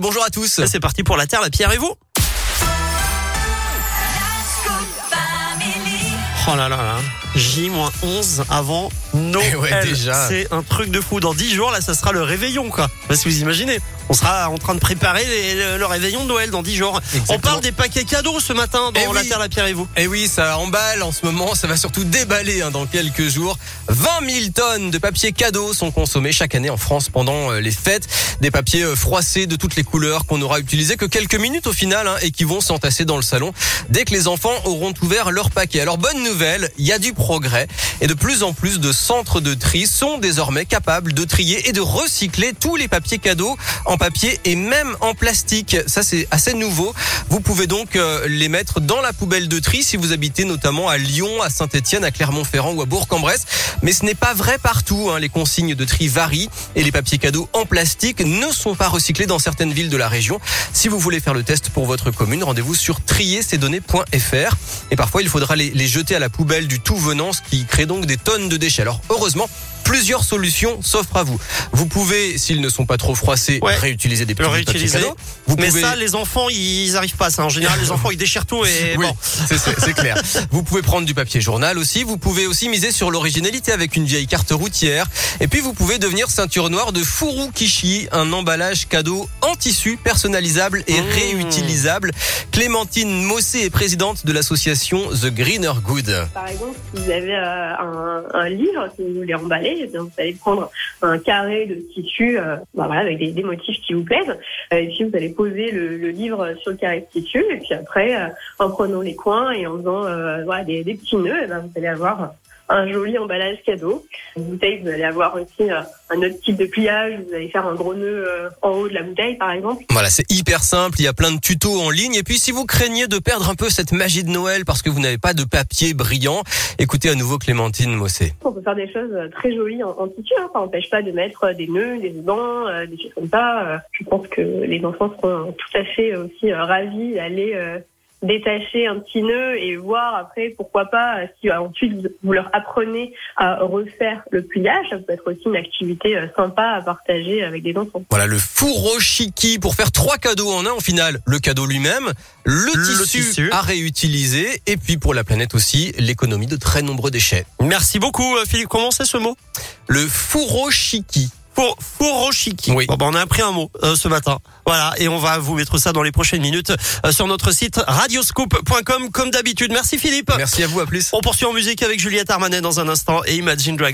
Bonjour à tous. C'est parti pour la Terre, la Pierre et vous Oh là là là. J-11 avant Noël. Eh ouais, déjà. C'est un truc de fou. Dans 10 jours, là, ça sera le réveillon, quoi. Parce que vous imaginez, on sera en train de préparer les- le, le réveillon de Noël dans 10 jours. On parle des paquets cadeaux ce matin dans Eh la oui. Terre, la Pierre et vous. Et oui, ça emballe en ce moment, ça va surtout déballer hein, dans quelques jours. 20 000 tonnes de papier cadeau sont consommés chaque année en France pendant euh, les fêtes. Des papiers euh, froissés de toutes les couleurs qu'on n'aura utilisé que quelques minutes au final hein, et qui vont s'entasser dans le salon dès que les enfants auront ouvert leur paquet. Alors bonne nouvelle, il y a du progrès et de plus en plus de centres de tri sont désormais capables de trier et de recycler tous les papiers cadeaux en papier et même en plastique. Ça c'est assez nouveau. Vous pouvez donc euh, les mettre dans la poubelle de tri si vous habitez notamment à Lyon, à Saint-Etienne, à Clermont-Ferrand ou à Bourg-en-Bresse. Mais ce n'est pas vrai partout. hein. Les consignes de tri varient et les papiers cadeaux en plastique ne sont pas recyclés dans certaines villes de la région. Si vous voulez faire le test pour votre commune, rendez-vous sur triercesdonnées.fr. Et parfois, il faudra les jeter à la poubelle du tout venant, ce qui crée donc des tonnes de déchets. Alors, heureusement, plusieurs solutions s'offrent à vous. Vous pouvez, s'ils ne sont pas trop froissés, Ouais. réutiliser des petits papiers réutiliser. cadeaux. Vous Mais pouvez... ça, les enfants, ils arrivent pas. Ça, en général, les enfants, ils déchirent tout et Oui, bon. c'est- clair. Vous pouvez prendre du papier journal aussi. Vous pouvez aussi miser sur l'originalité avec une vieille carte routière. Et puis vous pouvez devenir ceinture noire de Furu Kishi, un emballage cadeau en tissu personnalisable et Mmh. réutilisable. Clémentine Mossé est présidente de l'association The Greener Good. Par exemple, si vous avez euh, un, un livre que vous voulez emballer, vous allez prendre un carré de tissu euh, bah, voilà, avec des, motifs qui vous plaisent. Euh, et puis vous allez poser le, livre sur le carré de tissu. Et puis après, euh, en prenant les coins et en faisant voilà, des, des petits nœuds, eh ben, vous allez avoir un joli emballage cadeau. Une bouteille, vous allez avoir aussi euh, un autre type de pliage. Vous allez faire un gros nœud euh, en haut de la bouteille, par exemple. Voilà, c'est hyper simple. Il y a plein de tutos en ligne. Et puis, si vous craignez de perdre un peu cette magie de Noël parce que vous n'avez pas de papier brillant, écoutez à nouveau Clémentine Mossé. On peut faire des choses euh, très jolies en, en tissu. Hein. Ça n'empêche pas de mettre des nœuds, des euh, des choses comme ça. Je pense que les enfants seront tout à fait aussi ravis d'aller détacher un petit nœud et voir après, pourquoi pas, euh, si euh, ensuite vous, leur apprenez à refaire le pliage. Ça peut être aussi une activité euh, sympa à partager avec des enfants. Voilà le furoshiki pour faire trois cadeaux en un au final. Le cadeau lui-même, le, Le tissu, tissu. à réutiliser et puis pour la planète aussi l'économie de très nombreux déchets. Merci beaucoup, Philippe. Comment c'est ce mot? Le furoshiki. Four, Furoshiki. Oui. Bon, bah, on a appris un mot euh, ce matin. Voilà, et on va vous mettre ça dans les prochaines minutes euh, sur notre site radioscoop.com comme d'habitude. Merci Philippe. Merci à vous, à plus. On poursuit en musique avec Juliette Armanet dans un instant et Imagine Dragons.